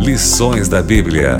Lições da Bíblia.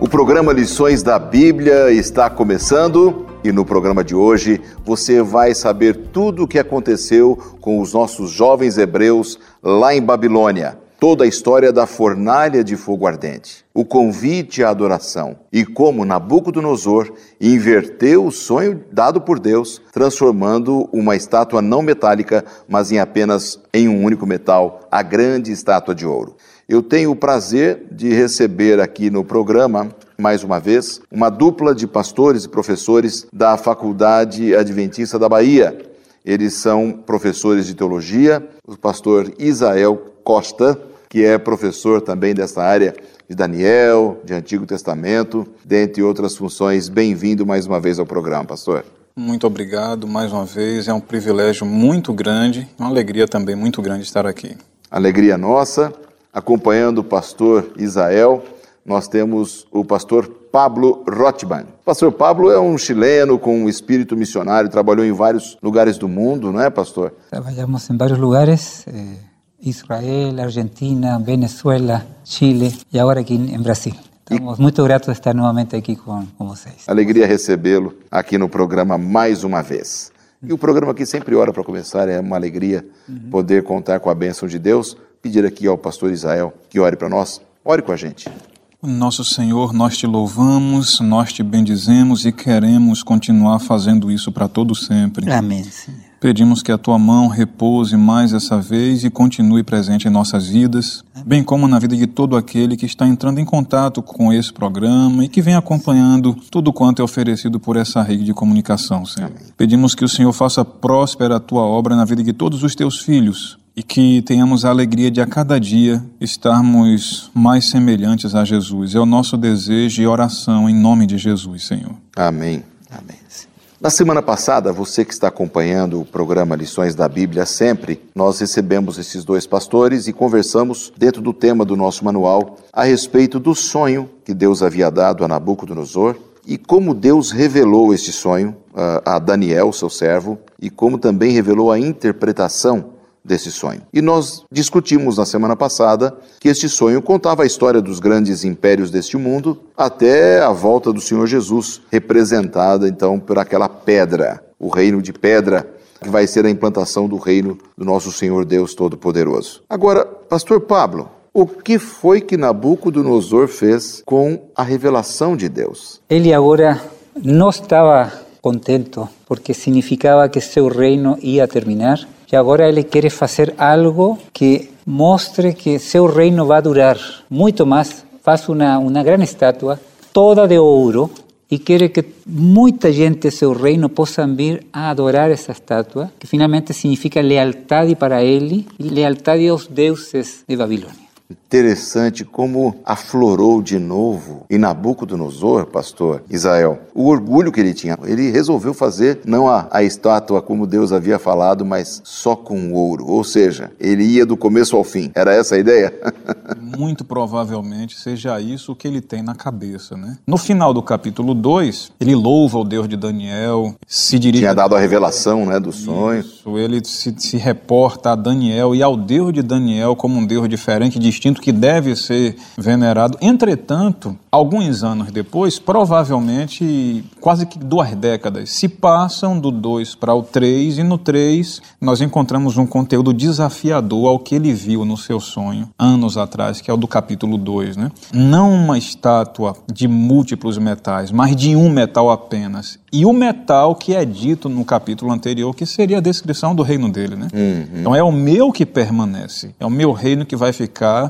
O programa Lições da Bíblia está começando e no programa de hoje você vai saber tudo o que aconteceu com os nossos jovens hebreus lá em Babilônia. Toda a história da fornalha de fogo ardente, o convite à adoração e como Nabucodonosor inverteu o sonho dado por Deus, transformando uma estátua não metálica, mas em apenas em um único metal, a grande estátua de ouro. Eu tenho o prazer de receber aqui no programa mais uma vez, uma dupla de pastores e professores da Faculdade Adventista da Bahia. Eles são professores de teologia, o pastor Isael Costa, que é professor também dessa área de Daniel, de Antigo Testamento, dentre outras funções. Bem-vindo mais uma vez ao programa, pastor. Muito obrigado mais uma vez. É um privilégio muito grande, uma alegria também muito grande estar aqui. Alegria nossa. Acompanhando o pastor Isael, nós temos o pastor Pablo Rothman. O pastor Pablo é um chileno com um espírito missionário, trabalhou em vários lugares do mundo, não é, pastor? Trabalhamos em vários lugares. Eh... Israel, Argentina, Venezuela, Chile e agora aqui em Brasil. Estamos e... muito gratos de estar novamente aqui com, com vocês. Alegria recebê-lo aqui no programa mais uma vez. E o programa aqui sempre ora para começar, é uma alegria uhum. poder contar com a bênção de Deus. Pedir aqui ao pastor Israel que ore para nós. Ore com a gente. Nosso Senhor, nós te louvamos, nós te bendizemos e queremos continuar fazendo isso para todo sempre. Amém, Senhor. Pedimos que a tua mão repouse mais essa vez e continue presente em nossas vidas, bem como na vida de todo aquele que está entrando em contato com esse programa e que vem acompanhando tudo quanto é oferecido por essa rede de comunicação, Senhor. Pedimos que o Senhor faça próspera a tua obra na vida de todos os teus filhos, e que tenhamos a alegria de a cada dia estarmos mais semelhantes a Jesus. É o nosso desejo e oração em nome de Jesus, Senhor. Amém. Amém. Na semana passada, você que está acompanhando o programa Lições da Bíblia sempre, nós recebemos esses dois pastores e conversamos dentro do tema do nosso manual a respeito do sonho que Deus havia dado a Nabucodonosor e como Deus revelou esse sonho a Daniel, seu servo, e como também revelou a interpretação desse sonho. E nós discutimos na semana passada que este sonho contava a história dos grandes impérios deste mundo até a volta do Senhor Jesus, representada então por aquela pedra, o reino de pedra que vai ser a implantação do reino do nosso Senhor Deus Todo-Poderoso. Agora, pastor Pablo, o que foi que Nabucodonosor fez com a revelação de Deus? Ele agora não estava contento porque significava que seu reino ia terminar que agora ele quer fazer algo que mostre que seu reino vai durar muito mais. Faz uma, uma grande estátua, toda de ouro, e quer que muita gente de seu reino possa vir a adorar essa estátua, que finalmente significa lealdade para ele e lealdade aos deuses de Babilônia. Interessante como aflorou de novo em Nabucodonosor, pastor Israel, o orgulho que ele tinha. Ele resolveu fazer não a, a estátua como Deus havia falado, mas só com ouro. Ou seja, ele ia do começo ao fim. Era essa a ideia? Muito provavelmente seja isso que ele tem na cabeça, né? No final do capítulo 2, ele louva o Deus de Daniel, se dirige... Tinha dado a revelação né, do sonho. Isso, ele se, se reporta a Daniel e ao Deus de Daniel como um Deus diferente, distinto, que deve ser venerado. Entretanto, alguns anos depois, provavelmente quase que duas décadas, se passam do 2 para o 3 e no 3 nós encontramos um conteúdo desafiador ao que ele viu no seu sonho anos atrás, que é o do capítulo 2, né? Não uma estátua de múltiplos metais, mas de um metal apenas. E o metal que é dito no capítulo anterior, que seria a descrição do reino dele, né? Uhum. Então é o meu que permanece, é o meu reino que vai ficar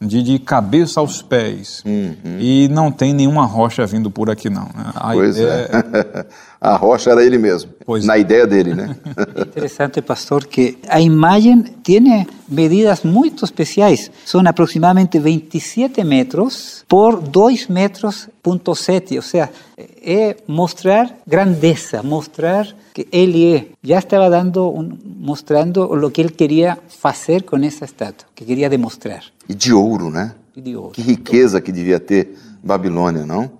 de, de cabeça aos pés. Uhum. E não tem nenhuma rocha vindo por aqui, não. Né? A pois ideia... é. a rocha era ele mesmo, pois na é. ideia dele, né? Interessante, pastor, que a imagem tem medidas muito especiais. São aproximadamente 27 metros por 2 metros ponto 7, ou seja, é mostrar grandeza, mostrar que ele é. Já estava dando, um, mostrando o que ele queria fazer com essa estátua, que queria demonstrar. E de ouro, né? E de ouro. Que riqueza que devia ter Babilônia, não?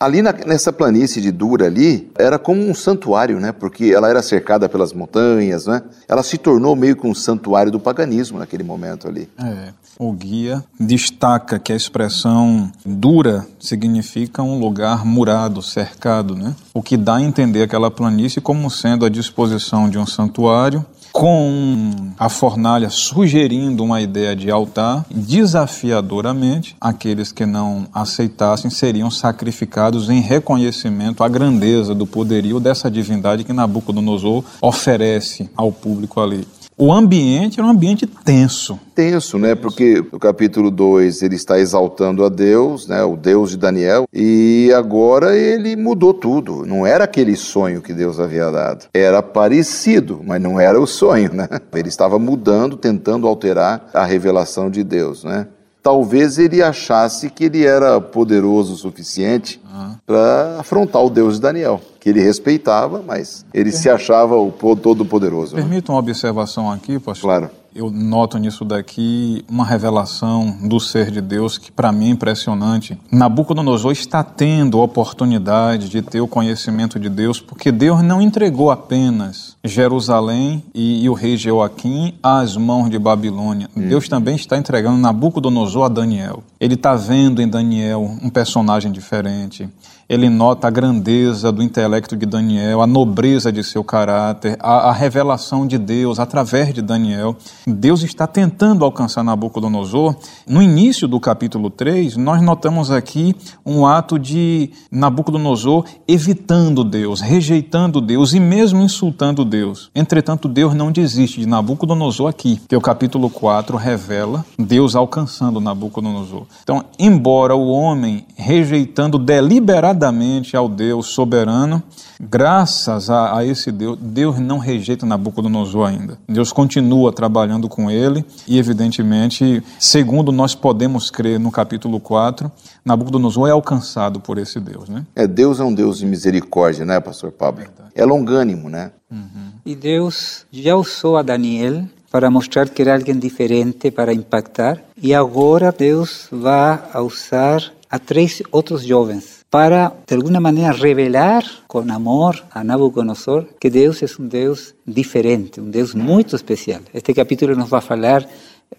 Ali na, nessa planície de Dura ali, era como um santuário, né? Porque ela era cercada pelas montanhas, né? Ela se tornou meio que um santuário do paganismo naquele momento ali. É. O guia destaca que a expressão dura significa um lugar murado, cercado, né? O que dá a entender aquela planície como sendo a disposição de um santuário com a fornalha sugerindo uma ideia de altar, desafiadoramente, aqueles que não aceitassem seriam sacrificados em reconhecimento à grandeza do poderio dessa divindade que Nabucodonosor oferece ao público ali. O ambiente era um ambiente tenso. Tenso, né? Porque no capítulo 2 ele está exaltando a Deus, né? O Deus de Daniel, e agora ele mudou tudo. Não era aquele sonho que Deus havia dado. Era parecido, mas não era o sonho, né? Ele estava mudando, tentando alterar a revelação de Deus, né? Talvez ele achasse que ele era poderoso o suficiente uhum. para afrontar o Deus de Daniel que ele respeitava, mas ele se achava o todo-poderoso. Né? Permita uma observação aqui, pastor. Claro. Eu noto nisso daqui uma revelação do ser de Deus que para mim é impressionante. Nabucodonosor está tendo a oportunidade de ter o conhecimento de Deus, porque Deus não entregou apenas Jerusalém e, e o rei Joaquim às mãos de Babilônia. Hum. Deus também está entregando Nabucodonosor a Daniel. Ele está vendo em Daniel um personagem diferente ele nota a grandeza do intelecto de Daniel, a nobreza de seu caráter, a, a, revelação de Deus através de Daniel. Deus está tentando alcançar Nabucodonosor. No início do capítulo 3, nós notamos aqui um ato de Nabucodonosor evitando Deus, rejeitando Deus e mesmo insultando Deus. Entretanto, Deus não desiste de Nabucodonosor aqui, que o capítulo 4 revela Deus alcançando Nabucodonosor. Então, embora o homem rejeitando deliberadamente dedicadamente ao Deus soberano, graças a, a, esse Deus, Deus não rejeita Nabucodonosor ainda. Deus continua trabalhando com ele e, evidentemente, segundo nós podemos crer no capítulo 4, Nabucodonosor é alcançado por esse Deus. Né? É, Deus é um Deus de misericórdia, né, pastor Pablo? É longânimo, né? Uhum. E Deus já usou a Daniel para mostrar que era alguém diferente para impactar. E agora Deus vai usar a três outros jovens para, de alguna manera, revelar con amor a Nabucodonosor que Deus é um Deus diferente, um Deus muito especial. Este capítulo nos vai falar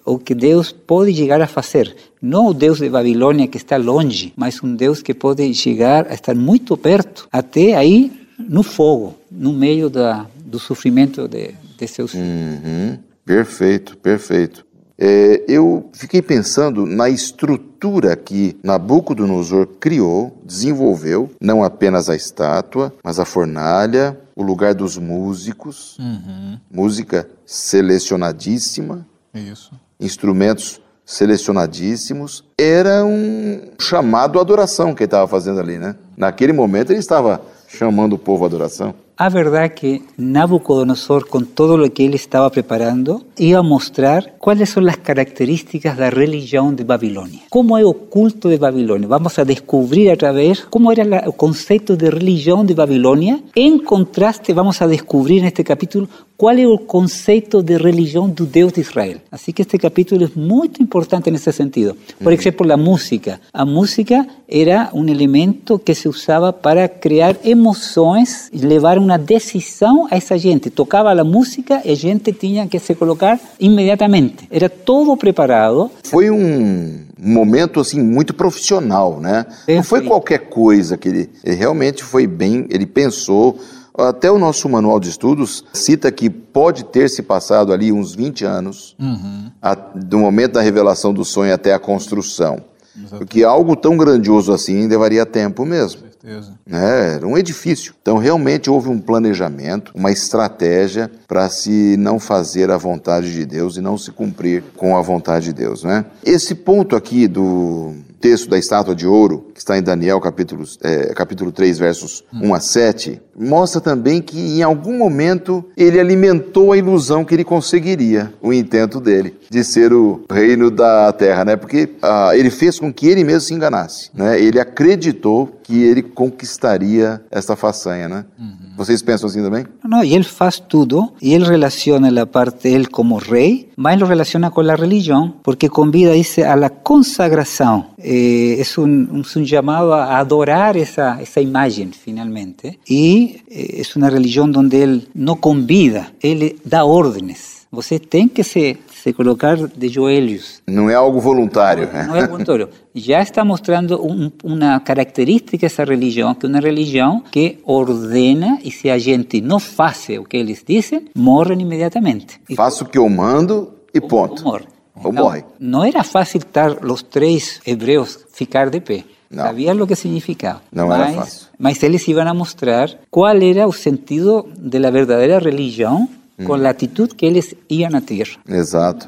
o que Deus pode chegar a fazer. Não o Deus de Babilônia que está longe, mas um Deus que pode chegar a estar muito perto, até aí no fogo, no meio da, do sofrimento de, de seus filhos. Uhum. Perfeito, perfeito. É, eu fiquei pensando na estrutura que Nabucodonosor criou, desenvolveu, não apenas a estátua, mas a fornalha, o lugar dos músicos, uhum. música selecionadíssima, Isso. instrumentos selecionadíssimos. Era um chamado à adoração que ele estava fazendo ali, né? Naquele momento ele estava chamando o povo à adoração. A verdad que Nabucodonosor, con todo lo que él estaba preparando, iba a mostrar cuáles son las características de la religión de Babilonia. Cómo es oculto de Babilonia. Vamos a descubrir a través cómo era el concepto de religión de Babilonia. En contraste, vamos a descubrir en este capítulo cuál es el concepto de religión del Dios de Israel. Así que este capítulo es muy importante en ese sentido. Por ejemplo, la música. La música era un elemento que se usaba para crear emociones y llevar un uma decisão a essa gente. Tocava a música e a gente tinha que se colocar imediatamente. Era todo preparado. Foi um momento assim muito profissional, né? Perfeito. Não foi qualquer coisa que ele, ele realmente foi bem, ele pensou. Até o nosso manual de estudos cita que pode ter se passado ali uns 20 anos, uhum. a, do momento da revelação do sonho até a construção. Exatamente. Porque algo tão grandioso assim levaria tempo mesmo certeza. É, era um edifício. Então, realmente houve um planejamento, uma estratégia para se não fazer a vontade de Deus e não se cumprir com a vontade de Deus, né? Esse ponto aqui do texto da estátua de ouro, que está em Daniel capítulo, é, capítulo 3, versos hum. 1 a 7, mostra também que em algum momento ele alimentou a ilusão que ele conseguiria, o intento dele, de ser o reino da terra, né? Porque ah, ele fez com que ele mesmo se enganasse, né? Ele acreditou que ele conquistaria essa façanha, né? Uhum. Vocês pensam assim também? No, y él faz tudo y él relaciona la parte él como rey, más lo relaciona con la religión porque convida dice a la consagración. Eh, es, un, es un llamado a adorar esa, esa imagen finalmente y eh, es una religión donde él no convida, él da órdenes. Você tem que se, se colocar de joelhos. Não é algo voluntário. né? No es voluntario. Ya está mostrando un- una característica esa religión, que es una religión que ordena y si a gente no hace lo que ellos dicen, morren inmediatamente. Y Faço o que eu mando e ponto. morre. Ou morre. No era fácil estar los tres hebreos ficar de pé. Sabían lo que significaba. No era mas, fácil. mas eles iban a mostrar cuál era el sentido de la verdadera Mm. con la actitud que ellos iban a tener. Exato.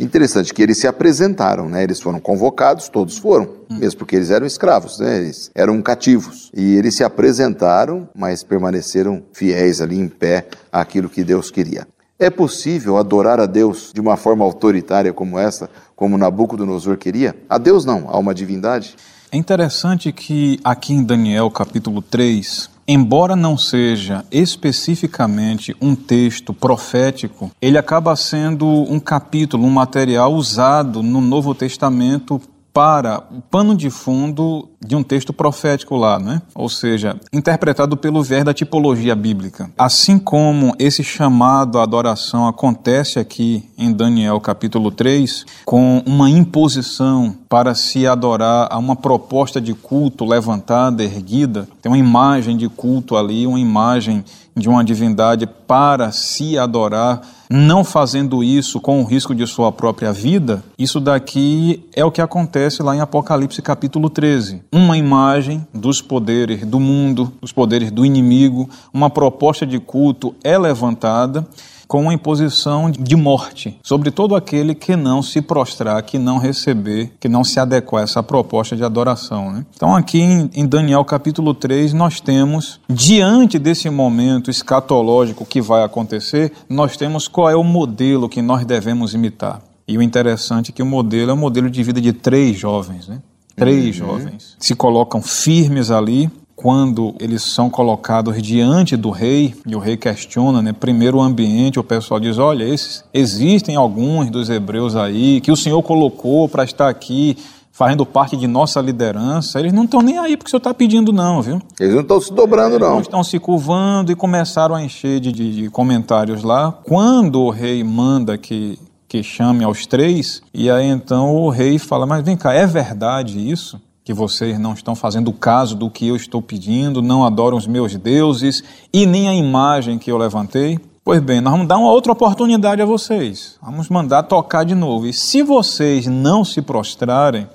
Interessante que eles se apresentaram, né? Eles foram convocados, todos foram, mesmo porque eles eram escravos, né? Eles eram cativos. E eles se apresentaram, mas permaneceram fiéis ali em pé àquilo que Deus queria. É possível adorar a Deus de uma forma autoritária como essa, como Nabucodonosor queria? A Deus não, a uma divindade. É interessante que aqui em Daniel capítulo 3, embora não seja especificamente um texto profético, ele acaba sendo um capítulo, um material usado no Novo Testamento para o pano de fundo de um texto profético lá, né? Ou seja, interpretado pelo viés da tipologia bíblica. Assim como esse chamado à adoração acontece aqui em Daniel capítulo 3, com uma imposição para se adorar a uma proposta de culto levantada, erguida, tem uma imagem de culto ali, uma imagem de uma divindade para se adorar, não fazendo isso com o risco de sua própria vida, isso daqui é o que acontece lá em Apocalipse capítulo 13. Uma imagem dos poderes do mundo, dos poderes do inimigo, uma proposta de culto é levantada com uma imposição de morte sobre todo aquele que não se prostrar, que não receber, que não se adequar a essa proposta de adoração. né? Então, aqui em Daniel capítulo 3, nós temos, diante desse momento escatológico que vai acontecer, nós temos qual é o modelo que nós devemos imitar. E o interessante é que o modelo é o modelo de vida de três jovens, né? Três jovens. Se colocam firmes ali, quando eles são colocados diante do rei, e o rei questiona, né? Primeiro o ambiente, o pessoal diz: olha, esses, existem alguns dos hebreus aí que o Senhor colocou para estar aqui fazendo parte de nossa liderança. Eles não estão nem aí porque o Senhor está pedindo, não, viu? Eles não estão se dobrando, não. Não estão se curvando e começaram a encher de, de- de comentários lá. Quando o rei manda que, que chame aos três, e aí então o rei fala: Mas vem cá, é verdade isso? Que vocês não estão fazendo caso do que eu estou pedindo, não adoram os meus deuses e nem a imagem que eu levantei? Pois bem, nós vamos dar uma outra oportunidade a vocês. Vamos mandar tocar de novo. E se vocês não se prostrarem,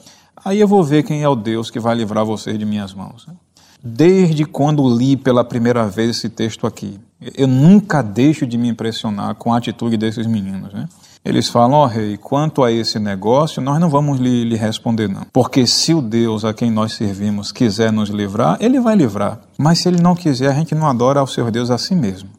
aí eu vou ver quem é o Deus que vai livrar vocês de minhas mãos. Desde quando li pela primeira vez esse texto aqui, eu nunca deixo de me impressionar com a atitude desses meninos. Né? Eles falam, ó rei, quanto a esse negócio, nós não vamos lhe, lhe responder não. Porque se o Deus a quem nós servimos quiser nos livrar, ele vai livrar. Mas se ele não quiser, a gente não adora ao seu Deus a si mesmo.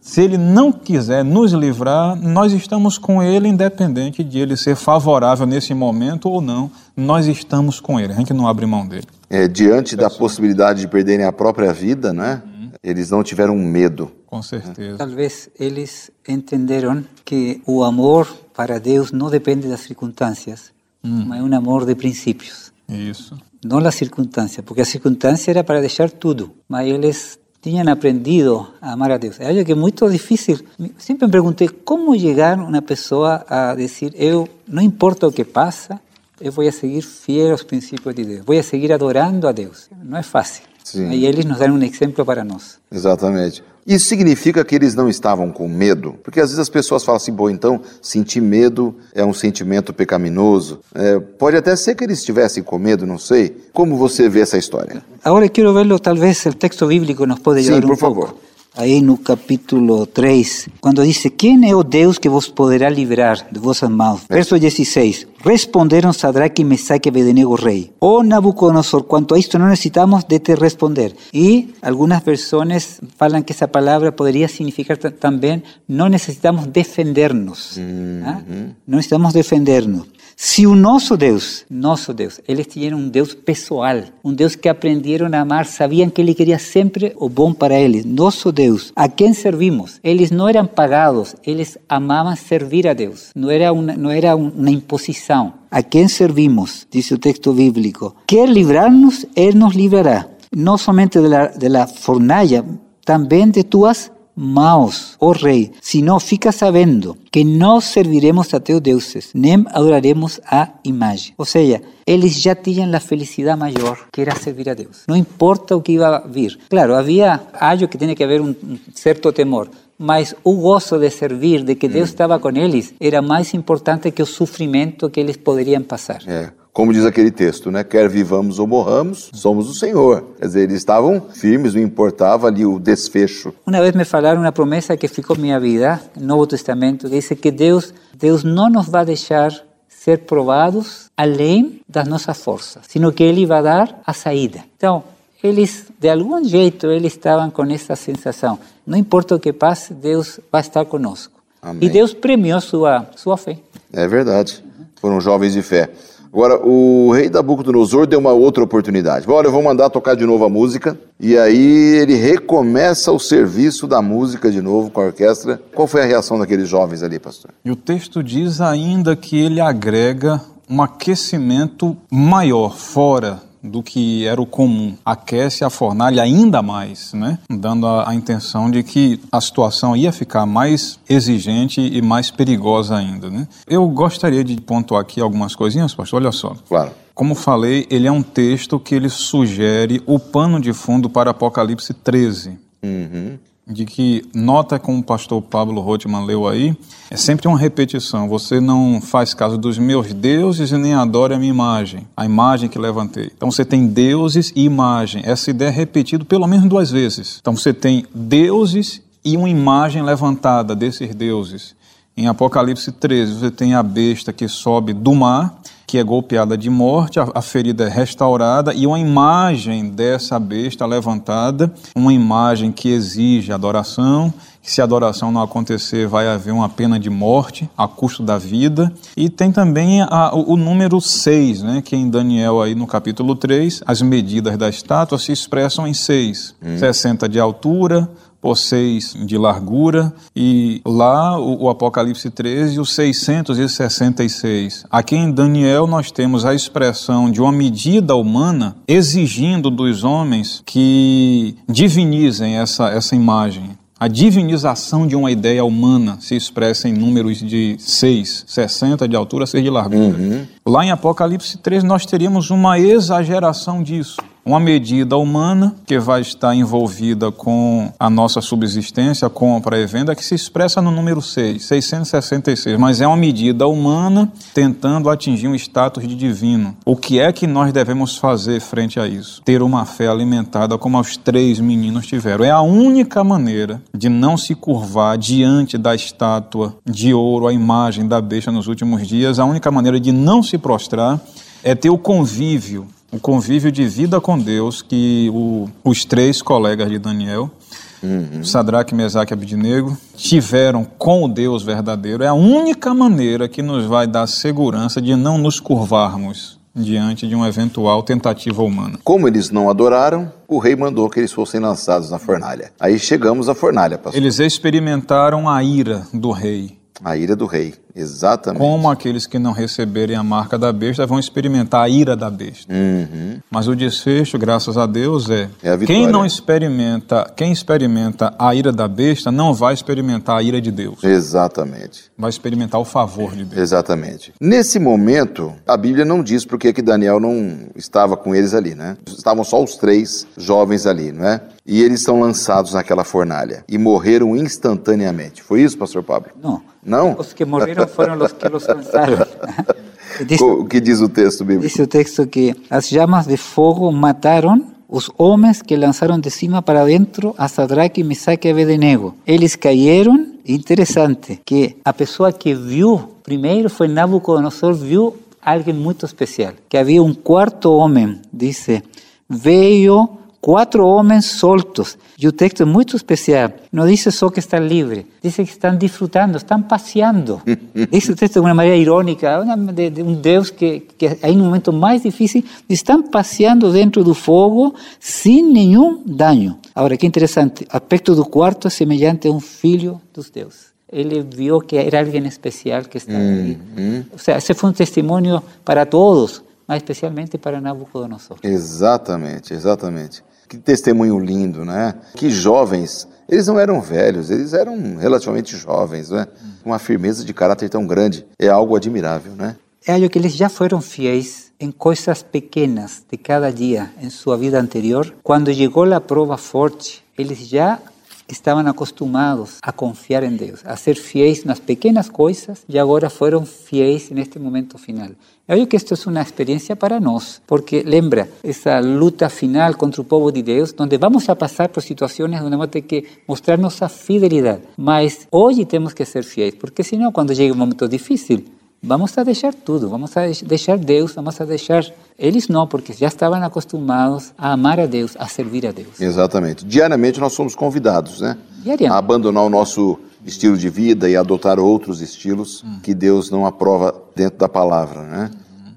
Se ele não quiser nos livrar, nós estamos com ele, independente de ele ser favorável nesse momento ou não. Nós estamos com ele, a gente não abre mão dele. É, diante da possibilidade de perderem a própria vida, né? Eles não tiveram medo. Com certeza. Talvez eles entenderam que o amor para Deus não depende das circunstâncias, mas é um amor de princípios, Isso. não das circunstâncias, porque a circunstância era para deixar tudo, mas eles tinham aprendido a amar a Deus. É algo que é muito difícil. Sempre me perguntei como chegar uma pessoa a dizer: eu não importa o que passa, eu vou seguir fiel aos princípios de Deus, vou seguir adorando a Deus. Não é fácil. Sim. E eles nos dão um exemplo para nós. Exatamente. Isso significa que eles não estavam com medo? Porque às vezes as pessoas falam assim, bom, então sentir medo é um sentimento pecaminoso. É, pode até ser que eles estivessem com medo, não sei. Como você vê essa história? Ahora quiero verlo, tal vez el texto bíblico nos puede Sí, ayudar por favor. Aí no capítulo 3, quando dice, quem é o Deus que vos poderá livrar de vossas mãos? Verso 16, Responderam Sadraque, Mesaque e Abednego, rei. Oh Nabucodonosor, quanto a isto não necessitamos de te responder. E algumas versões falam que essa palavra poderia significar ta- também não necessitamos defender-nos. ah? Não necessitamos defender-nos. Se o nosso Deus, nosso Deus, eles tinham um Deus pessoal, um Deus que aprenderam a amar, sabiam que Ele queria sempre o bom para eles. Nosso Deus, a quem servimos? Eles não eram pagados, eles amavam servir a Deus. Não era uma, não era um- uma imposição. A quem servimos? Diz o texto bíblico. Quer livrar-nos, Ele nos livrará. Não somente de la, de la fornalha, também de tuas mãos, ó rei, senão fica sabendo que não serviremos a teus deuses, nem adoraremos a imagem. Ou seja, eles já tinham a felicidade maior, que era servir a Deus. Não importa o que ia vir. Claro, havia algo que tinha que haver um, um certo temor, mas o gozo de servir, de que Deus estava com eles, era mais importante que o sofrimento que eles poderiam passar. É, como diz aquele texto, né? Quer vivamos ou morramos, somos o Senhor. Quer dizer, eles estavam firmes, não importava ali o desfecho. Uma vez me falaram uma promessa que ficou minha vida, no Novo Testamento, que diz que Deus, Deus não nos vai deixar ser provados além das nossas forças, sino que Ele vai dar a saída. Então, eles, de algum jeito, eles estavam com essa sensação. Não importa o que passe, Deus vai estar conosco. Amém. E Deus premiou sua, sua fé. É verdade. Foram jovens de fé. Agora, o rei Nabucodonosor deu uma outra oportunidade. Olha, eu vou mandar tocar de novo a música. E aí ele recomeça o serviço da música de novo com a orquestra. Qual foi a reação daqueles jovens ali, pastor? E o texto diz ainda que ele agrega um aquecimento maior, fora do que era o comum. Aquece a fornalha ainda mais, né? Dando a, a intenção de que a situação ia ficar mais exigente e mais perigosa ainda, né? Eu gostaria de pontuar aqui algumas coisinhas, pastor. Olha só. Claro. Como falei, ele é um texto que ele sugere o pano de fundo para Apocalipse 13 Uhum. De que nota como o pastor Pablo Rothman leu aí, é sempre uma repetição. Você não faz caso dos meus deuses e nem adora a minha imagem, a imagem que levantei. Então você tem deuses e imagem. Essa ideia é repetida pelo menos duas vezes. Então você tem deuses e uma imagem levantada desses deuses. Em Apocalipse 13, você tem a besta que sobe do mar, que é golpeada de morte, a, a ferida é restaurada e uma imagem dessa besta levantada, uma imagem que exige adoração, que se a adoração não acontecer vai haver uma pena de morte a custo da vida. E tem também a, o, o número 6, né, que em Daniel aí no capítulo 3, as medidas da estátua se expressam em 6, 60 de altura, por 6 de largura, e lá o, o Apocalipse 13, o 666. Aqui em Daniel nós temos a expressão de uma medida humana exigindo dos homens que divinizem essa, essa imagem. A divinização de uma ideia humana se expressa em números de 6, 60 de altura, 6 de largura. Lá em Apocalipse 3 nós teríamos uma exageração disso. Uma medida humana que vai estar envolvida com a nossa subsistência, compra e venda, que se expressa no número 6, 666. Mas é uma medida humana tentando atingir um status de divino. O que é que nós devemos fazer frente a isso? Ter uma fé alimentada como os três meninos tiveram. É a única maneira de não se curvar diante da estátua de ouro, a imagem da besta nos últimos dias. A única maneira de não se prostrar é ter o convívio o convívio de vida com Deus que o, os três colegas de Daniel, Sadraque, Mesaque e Abednego, tiveram com o Deus verdadeiro. É a única maneira que nos vai dar segurança de não nos curvarmos diante de uma eventual tentativa humana. Como eles não adoraram, o rei mandou que eles fossem lançados na fornalha. Aí chegamos à fornalha, pastor. Eles experimentaram a ira do rei. A ira do rei, exatamente. Como aqueles que não receberem a marca da besta vão experimentar a ira da besta. Uhum. Mas o desfecho, graças a Deus, é, É a quem não experimenta, quem experimenta a ira da besta não vai experimentar a ira de Deus. Exatamente. Vai experimentar o favor de Deus. Exatamente. Nesse momento, a Bíblia não diz porque que Daniel não estava com eles ali, né? Estavam só os três jovens ali, não é? E eles são lançados naquela fornalha e morreram instantaneamente. Foi isso, pastor Pablo? Não. Não? Os que morreram foram os que los lançaram. O que diz o texto bíblico? diz o texto que as chamas de fogo mataram os homens que lançaram de cima para dentro a Sadraque, Mesaque e Abednego. Eles caíram. Interessante que a pessoa que viu primeiro foi Nabucodonosor, viu alguém muito especial. Que havia um quarto homem, dice, veio quatro homens soltos. E o texto é muito especial. Não diz só que estão livres, diz que estão disfrutando, estão passeando. Diz o texto de uma maneira irônica, de, de um Deus que, que aí no momento mais difícil, estão passeando dentro do fogo sem nenhum dano. Agora, que interessante, o aspecto do quarto é semelhante a um filho dos deuses ele viu que era alguém especial que estava ali. Ou seja, esse foi um testemunho para todos, mas especialmente para Nabucodonosor. Exatamente, exatamente. Que testemunho lindo, né? Que jovens. Eles não eram velhos, eles eram relativamente jovens, né? Uma firmeza de caráter tão grande. É algo admirável, né? É algo que eles já foram fiéis em coisas pequenas de cada dia em sua vida anterior. Quando chegou a prova forte, eles já estavam acostumados a confiar em Deus, a ser fiéis nas pequenas coisas e agora foram fiéis neste momento final. Eu acho que isto é uma experiência para nós, porque lembra essa luta final contra o povo de Deus, onde vamos a passar por situações onde vamos ter que mostrar nossa fidelidade. Mas hoje temos que ser fiéis, porque senão, quando chega um momento difícil, vamos a deixar tudo, vamos a deixar Deus, vamos a deixar. Eles não, porque já estavam acostumados a amar a Deus, a servir a Deus. Exatamente. Diariamente nós somos convidados, né? A abandonar o nosso estilo de vida e adotar outros estilos que Deus não aprova dentro da palavra, né?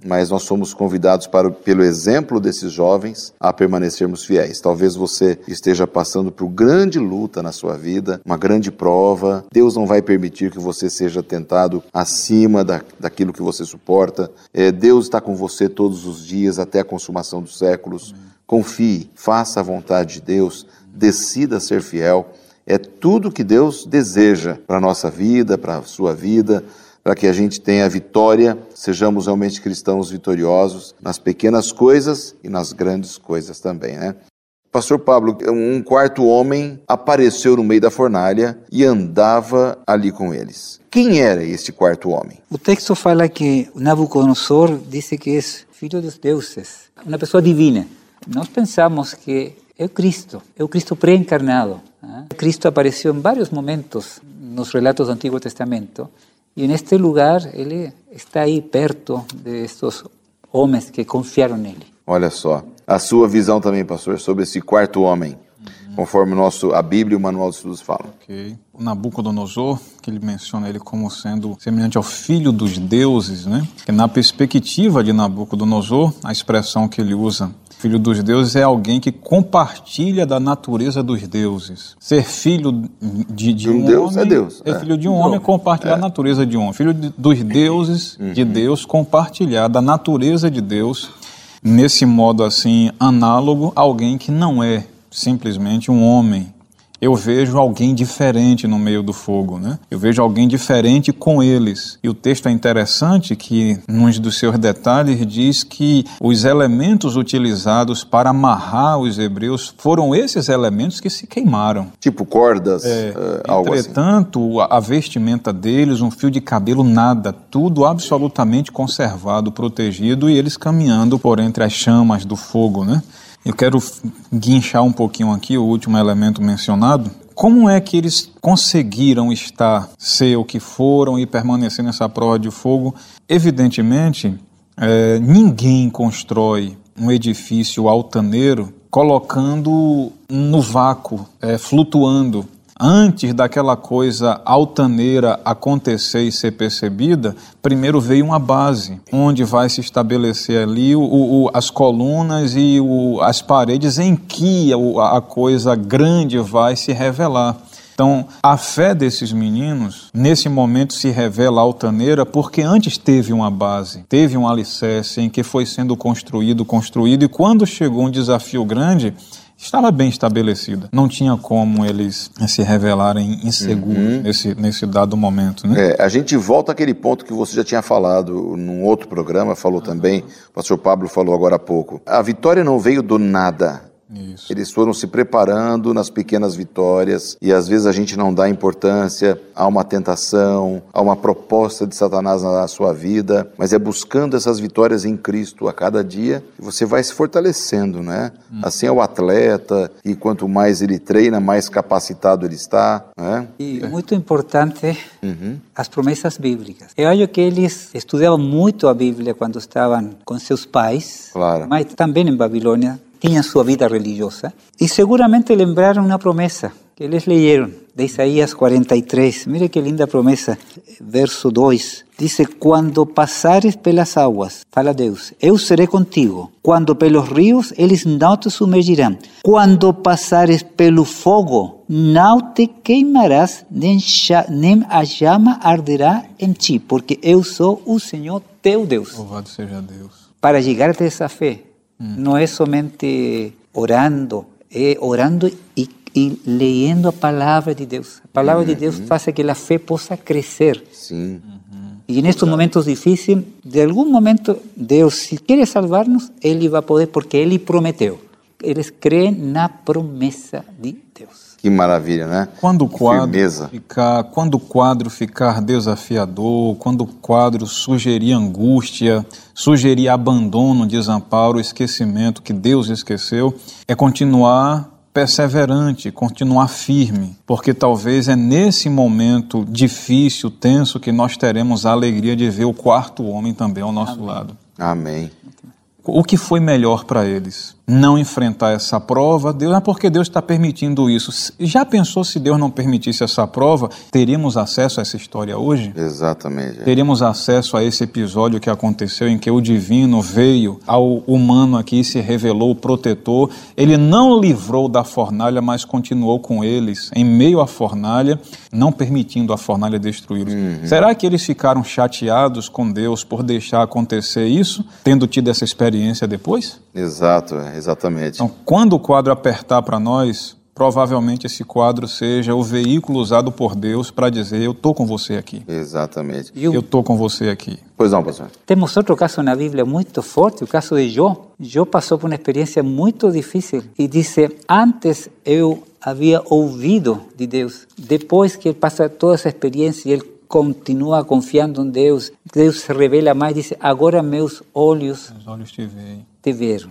Mas nós somos convidados para, pelo exemplo desses jovens a permanecermos fiéis. Talvez você esteja passando por grande luta na sua vida, uma grande prova. Deus não vai permitir que você seja tentado acima da, daquilo que você suporta. É, Deus está com você todos os dias até a consumação dos séculos. Confie, faça a vontade de Deus, decida ser fiel. É tudo que Deus deseja para a nossa vida, para a sua vida, para que a gente tenha vitória, sejamos realmente cristãos vitoriosos nas pequenas coisas e nas grandes coisas também, né? Pastor Pablo, um quarto homem apareceu no meio da fornalha e andava ali com eles. Quem era este quarto homem? O texto fala que Nabucodonosor disse que é filho dos deuses, uma pessoa divina. Nós pensamos que é o Cristo, é o Cristo pré-encarnado. né? Cristo apareceu em vários momentos nos relatos do Antigo Testamento e neste lugar ele está aí perto de estes homens que confiaram nele. Olha só, a sua visão também, pastor, sobre esse quarto homem, conforme o nosso, a Bíblia e o Manual de Estudos falam. Ok. O Nabucodonosor, que ele menciona ele como sendo semelhante ao filho dos deuses, né? Que na perspectiva de Nabucodonosor, a expressão que ele usa, filho dos deuses, é alguém que compartilha da natureza dos deuses. Ser filho de, de um um, Deus homem, é Deus, Ser é. filho de um homem é compartilhar a natureza de um homem. Filho de- dos deuses, de Deus, compartilhar da natureza de Deus. Nesse modo assim, análogo a alguém que não é simplesmente um homem. Eu vejo alguém diferente no meio do fogo, né? Eu vejo alguém diferente com eles. E o texto é interessante que, num dos seus detalhes, diz que os elementos utilizados para amarrar os hebreus foram esses elementos que se queimaram. Tipo cordas, eh, algo assim. Entretanto, a a vestimenta deles, um fio de cabelo, nada, tudo absolutamente conservado, protegido e eles caminhando por entre as chamas do fogo, né? Eu quero guinchar um pouquinho aqui o último elemento mencionado. Como é que eles conseguiram estar, ser o que foram e permanecer nessa prova de fogo? Evidentemente, eh, ninguém constrói um edifício altaneiro colocando no vácuo, eh, flutuando. Antes daquela coisa altaneira acontecer e ser percebida, primeiro veio uma base, onde vai se estabelecer ali o, o- as colunas e o- as paredes em que o- a coisa grande vai se revelar. Então, a fé desses meninos, nesse momento, se revela altaneira porque antes teve uma base, teve um alicerce em que foi sendo construído, construído, e quando chegou um desafio grande, estava bem estabelecida. Não tinha como eles eh, se revelarem inseguros nesse, nesse dado momento. Né? É, a gente volta àquele ponto que você já tinha falado num outro programa, falou também, o pastor Pablo falou agora há pouco. A vitória não veio do nada. Isso. Eles foram se preparando nas pequenas vitórias e às vezes a gente não dá importância a uma tentação, a uma proposta de Satanás na sua vida, mas é buscando essas vitórias em Cristo a cada dia que você vai se fortalecendo, né? Assim é o atleta e quanto mais ele treina, mais capacitado ele está, né? E muito importante, as promessas bíblicas. Eu acho que eles estudavam muito a Bíblia quando estavam com seus pais, Claro. mas também em Babilônia tinham sua vida religiosa. E seguramente lembraram uma promessa que eles leyeron de Isaías 43. Mire que linda promessa, verso 2. Dice, quando passares pelas águas, fala Deus, eu serei contigo. Quando pelos rios, eles não te submergirão. Quando passares pelo fogo, não te queimarás, nem, nem a chama arderá em ti, porque eu sou o Senhor teu Deus. Louvado seja Deus. Para llegar a esa fe, no es somente orando, es orando y, y leyendo a palabra de Dios. La palabra de Dios hace que la fe possa crecer. Sim. Y en estos momentos difíciles, de algún momento, Dios, si quiere salvarnos, Él va a poder porque Él prometió. Eles creem na promessa de Deus. Que maravilha, né? Quando o quadro Firmeza. ficar, quando o quadro ficar desafiador, quando o quadro sugerir angústia, sugerir abandono, desamparo, esquecimento que Deus esqueceu, é continuar perseverante, continuar firme, porque talvez é nesse momento difícil, tenso, que nós teremos a alegria de ver o quarto homem também ao nosso lado. Amém. O que foi melhor para eles? Não enfrentar essa prova? Deus, é porque Deus está permitindo isso. Já pensou se Deus não permitisse essa prova? Teríamos acesso a essa história hoje? Exatamente. Teríamos acesso a esse episódio que aconteceu em que o divino veio ao humano aqui e se revelou o protetor. Ele não livrou da fornalha, mas continuou com eles em meio à fornalha, não permitindo a fornalha destruí-los. Será que eles ficaram chateados com Deus por deixar acontecer isso, tendo tido essa experiência depois? Exato, exatamente. Então, quando o quadro apertar para nós, provavelmente esse quadro seja o veículo usado por Deus para dizer: Eu estou com você aqui. Exatamente. E Eu estou com você aqui. Pois não, pastor. Temos outro caso na Bíblia muito forte, o caso de Jó. Jó passou por uma experiência muito difícil e disse: Antes eu havia ouvido de Deus, depois que ele passa toda essa experiência e ele continua confiando em Deus, Deus se revela mais, diz: Agora meus olhos Os olhos te veem. te veram.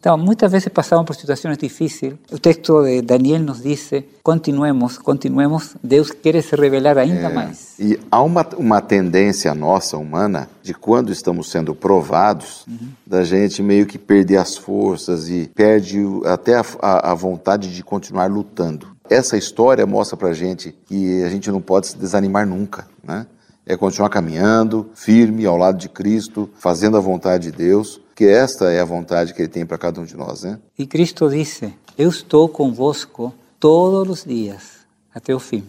Então, muitas vezes passamos por situações difíceis. O texto de Daniel nos diz: continuemos, continuemos. Deus quer se revelar ainda mais. E há uma, uma tendência nossa, humana, de quando estamos sendo provados, da gente meio que perder as forças e perde até a, a- a vontade de continuar lutando. Essa história mostra pra gente que a gente não pode se desanimar nunca, né? É continuar caminhando, firme ao lado de Cristo, fazendo a vontade de Deus, que esta é a vontade que Ele tem para cada um de nós, né? E Cristo disse: Eu estou convosco todos os dias, até o fim.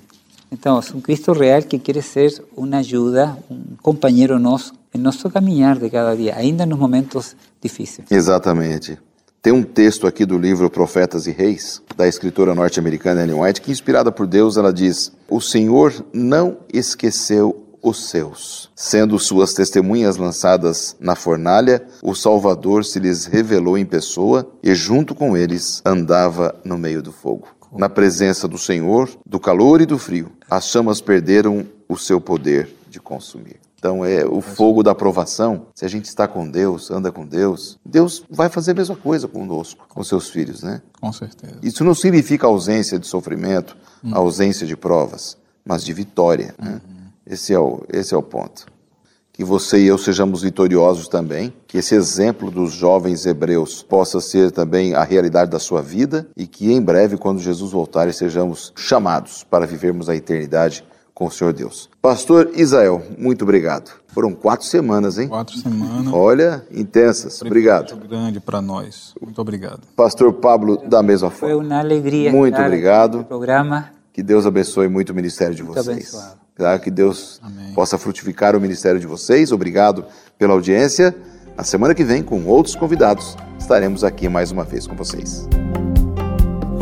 Então, é um Cristo real que quer ser uma ajuda, um companheiro nosso, em nosso caminhar de cada dia, ainda nos momentos difíceis. Exatamente. Tem um texto aqui do livro Profetas e Reis, da escritora norte-americana Ellen White, que, inspirada por Deus, ela diz: O Senhor não esqueceu os seus. Sendo suas testemunhas lançadas na fornalha, o Salvador se lhes revelou em pessoa e, junto com eles, andava no meio do fogo. Na presença do Senhor, do calor e do frio, as chamas perderam o seu poder de consumir. Então é o fogo da aprovação. Se a gente está com Deus, anda com Deus, Deus vai fazer a mesma coisa conosco, com seus filhos, né? Com certeza. Isso não significa ausência de sofrimento, ausência de provas, mas de vitória. Né? Esse, é o, esse é o ponto. Que você e eu sejamos vitoriosos também, que esse exemplo dos jovens hebreus possa ser também a realidade da sua vida e que em breve, quando Jesus voltar, sejamos chamados para vivermos a eternidade com o Senhor Deus. Pastor Isael, muito obrigado. Foram quatro semanas, hein? Quatro semanas. Olha, intensas. Obrigado. Muito grande para nós. Muito obrigado. Pastor Pablo, da mesma Foi forma. uma alegria Muito obrigado. programa. Que Deus abençoe muito o ministério de Muito vocês. abençoado. Tá? Que Deus Amém. possa frutificar o ministério de vocês. Obrigado pela audiência. Na semana que vem, com outros convidados, estaremos aqui mais uma vez com vocês.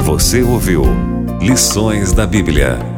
Você ouviu Lições da Bíblia